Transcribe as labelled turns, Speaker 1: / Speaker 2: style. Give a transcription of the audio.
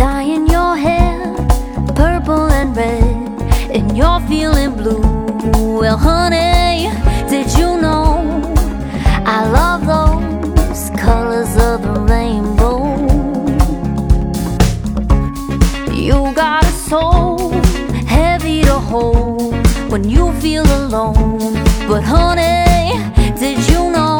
Speaker 1: Dyeing your hair purple and red, and you're feeling blue. Well, honey, did you know I love those colors of the rainbow? You got a soul heavy to hold when you feel alone. But, honey, did you know